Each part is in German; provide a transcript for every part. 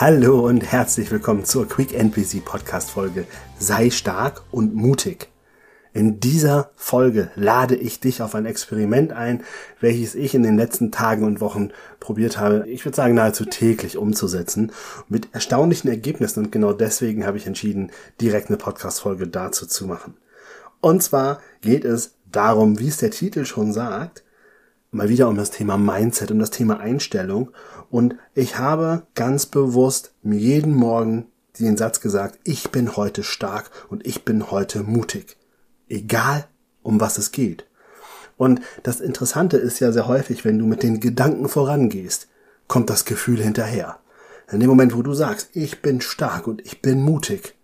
Hallo und herzlich willkommen zur Quick NPC Podcast Folge Sei stark und mutig. In dieser Folge lade ich dich auf ein Experiment ein, welches ich in den letzten Tagen und Wochen probiert habe, ich würde sagen nahezu täglich umzusetzen, mit erstaunlichen Ergebnissen und genau deswegen habe ich entschieden, direkt eine Podcast Folge dazu zu machen. Und zwar geht es darum, wie es der Titel schon sagt, mal wieder um das Thema Mindset, um das Thema Einstellung. Und ich habe ganz bewusst mir jeden Morgen den Satz gesagt, ich bin heute stark und ich bin heute mutig. Egal, um was es geht. Und das Interessante ist ja sehr häufig, wenn du mit den Gedanken vorangehst, kommt das Gefühl hinterher. In dem Moment, wo du sagst, ich bin stark und ich bin mutig,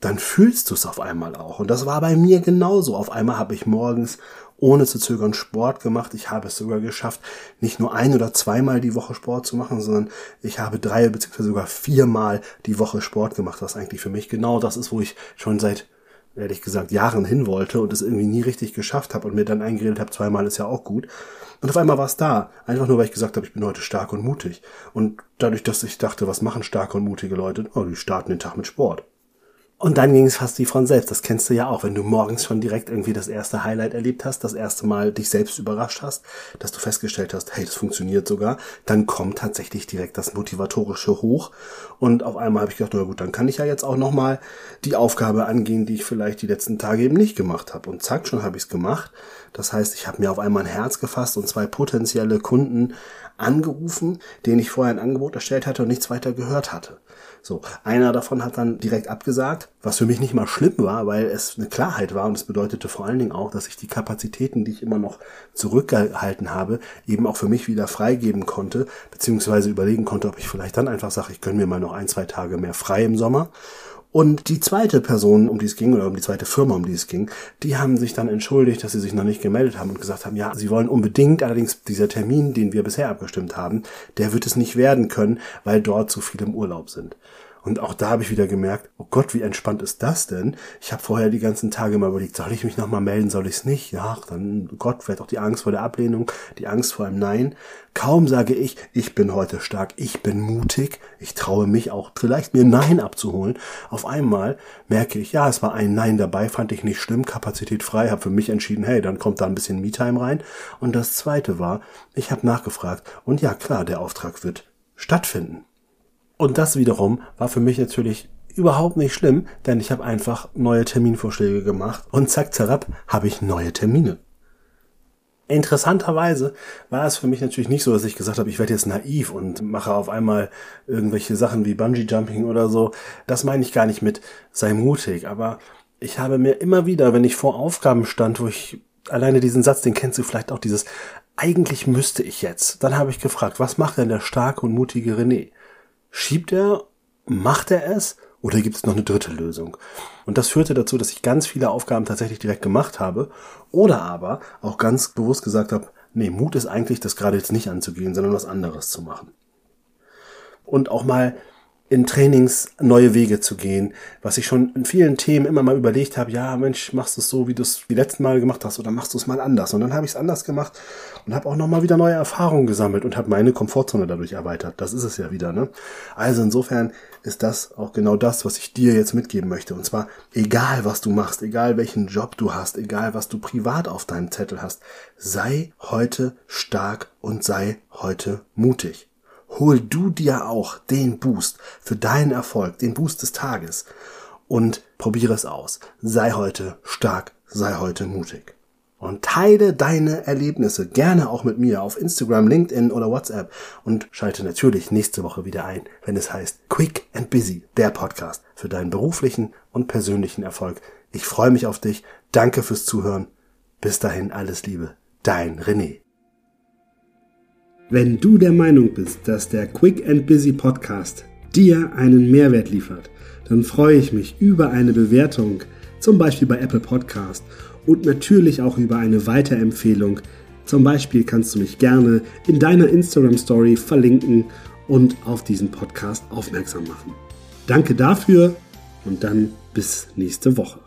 dann fühlst du es auf einmal auch. Und das war bei mir genauso. Auf einmal habe ich morgens ohne zu zögern Sport gemacht. Ich habe es sogar geschafft, nicht nur ein oder zweimal die Woche Sport zu machen, sondern ich habe drei beziehungsweise sogar viermal die Woche Sport gemacht, was eigentlich für mich genau das ist, wo ich schon seit ehrlich gesagt Jahren hin wollte und es irgendwie nie richtig geschafft habe und mir dann eingeredet habe, zweimal ist ja auch gut. Und auf einmal war es da, einfach nur weil ich gesagt habe, ich bin heute stark und mutig. Und dadurch, dass ich dachte, was machen starke und mutige Leute? Oh, die starten den Tag mit Sport. Und dann ging es fast wie von selbst. Das kennst du ja auch, wenn du morgens schon direkt irgendwie das erste Highlight erlebt hast, das erste Mal dich selbst überrascht hast, dass du festgestellt hast, hey, das funktioniert sogar, dann kommt tatsächlich direkt das Motivatorische hoch. Und auf einmal habe ich gedacht, na gut, dann kann ich ja jetzt auch nochmal die Aufgabe angehen, die ich vielleicht die letzten Tage eben nicht gemacht habe. Und zack, schon habe ich es gemacht. Das heißt, ich habe mir auf einmal ein Herz gefasst und zwei potenzielle Kunden angerufen, denen ich vorher ein Angebot erstellt hatte und nichts weiter gehört hatte. So, einer davon hat dann direkt abgesagt, was für mich nicht mal schlimm war, weil es eine Klarheit war und es bedeutete vor allen Dingen auch, dass ich die Kapazitäten, die ich immer noch zurückgehalten habe, eben auch für mich wieder freigeben konnte, beziehungsweise überlegen konnte, ob ich vielleicht dann einfach sage, ich gönne mir mal noch ein, zwei Tage mehr frei im Sommer und die zweite Person, um die es ging, oder um die zweite Firma, um die es ging, die haben sich dann entschuldigt, dass sie sich noch nicht gemeldet haben und gesagt haben, ja, sie wollen unbedingt, allerdings dieser Termin, den wir bisher abgestimmt haben, der wird es nicht werden können, weil dort zu viele im Urlaub sind. Und auch da habe ich wieder gemerkt, oh Gott, wie entspannt ist das denn? Ich habe vorher die ganzen Tage mal überlegt, soll ich mich nochmal melden, soll ich es nicht? Ja, dann, Gott, vielleicht auch die Angst vor der Ablehnung, die Angst vor einem Nein. Kaum sage ich, ich bin heute stark, ich bin mutig, ich traue mich auch vielleicht mir Nein abzuholen. Auf einmal merke ich, ja, es war ein Nein dabei, fand ich nicht schlimm, Kapazität frei, habe für mich entschieden, hey, dann kommt da ein bisschen Me-Time rein. Und das zweite war, ich habe nachgefragt und ja, klar, der Auftrag wird stattfinden. Und das wiederum war für mich natürlich überhaupt nicht schlimm, denn ich habe einfach neue Terminvorschläge gemacht und zack, zerab, habe ich neue Termine. Interessanterweise war es für mich natürlich nicht so, dass ich gesagt habe, ich werde jetzt naiv und mache auf einmal irgendwelche Sachen wie Bungee Jumping oder so. Das meine ich gar nicht mit sei mutig, aber ich habe mir immer wieder, wenn ich vor Aufgaben stand, wo ich alleine diesen Satz, den kennst du vielleicht auch dieses eigentlich müsste ich jetzt. Dann habe ich gefragt, was macht denn der starke und mutige René? Schiebt er? Macht er es? Oder gibt es noch eine dritte Lösung? Und das führte dazu, dass ich ganz viele Aufgaben tatsächlich direkt gemacht habe. Oder aber auch ganz bewusst gesagt habe, nee, Mut ist eigentlich, das gerade jetzt nicht anzugehen, sondern was anderes zu machen. Und auch mal in Trainings neue Wege zu gehen, was ich schon in vielen Themen immer mal überlegt habe, ja Mensch, machst du es so, wie du es die letzten Mal gemacht hast oder machst du es mal anders? Und dann habe ich es anders gemacht und habe auch nochmal wieder neue Erfahrungen gesammelt und habe meine Komfortzone dadurch erweitert. Das ist es ja wieder. Ne? Also insofern ist das auch genau das, was ich dir jetzt mitgeben möchte. Und zwar, egal was du machst, egal welchen Job du hast, egal was du privat auf deinem Zettel hast, sei heute stark und sei heute mutig hol du dir auch den Boost für deinen Erfolg, den Boost des Tages und probiere es aus. Sei heute stark, sei heute mutig. Und teile deine Erlebnisse gerne auch mit mir auf Instagram, LinkedIn oder WhatsApp und schalte natürlich nächste Woche wieder ein, wenn es heißt Quick and Busy, der Podcast für deinen beruflichen und persönlichen Erfolg. Ich freue mich auf dich. Danke fürs Zuhören. Bis dahin alles Liebe. Dein René. Wenn du der Meinung bist, dass der Quick and Busy Podcast dir einen Mehrwert liefert, dann freue ich mich über eine Bewertung, zum Beispiel bei Apple Podcast und natürlich auch über eine Weiterempfehlung. Zum Beispiel kannst du mich gerne in deiner Instagram Story verlinken und auf diesen Podcast aufmerksam machen. Danke dafür und dann bis nächste Woche.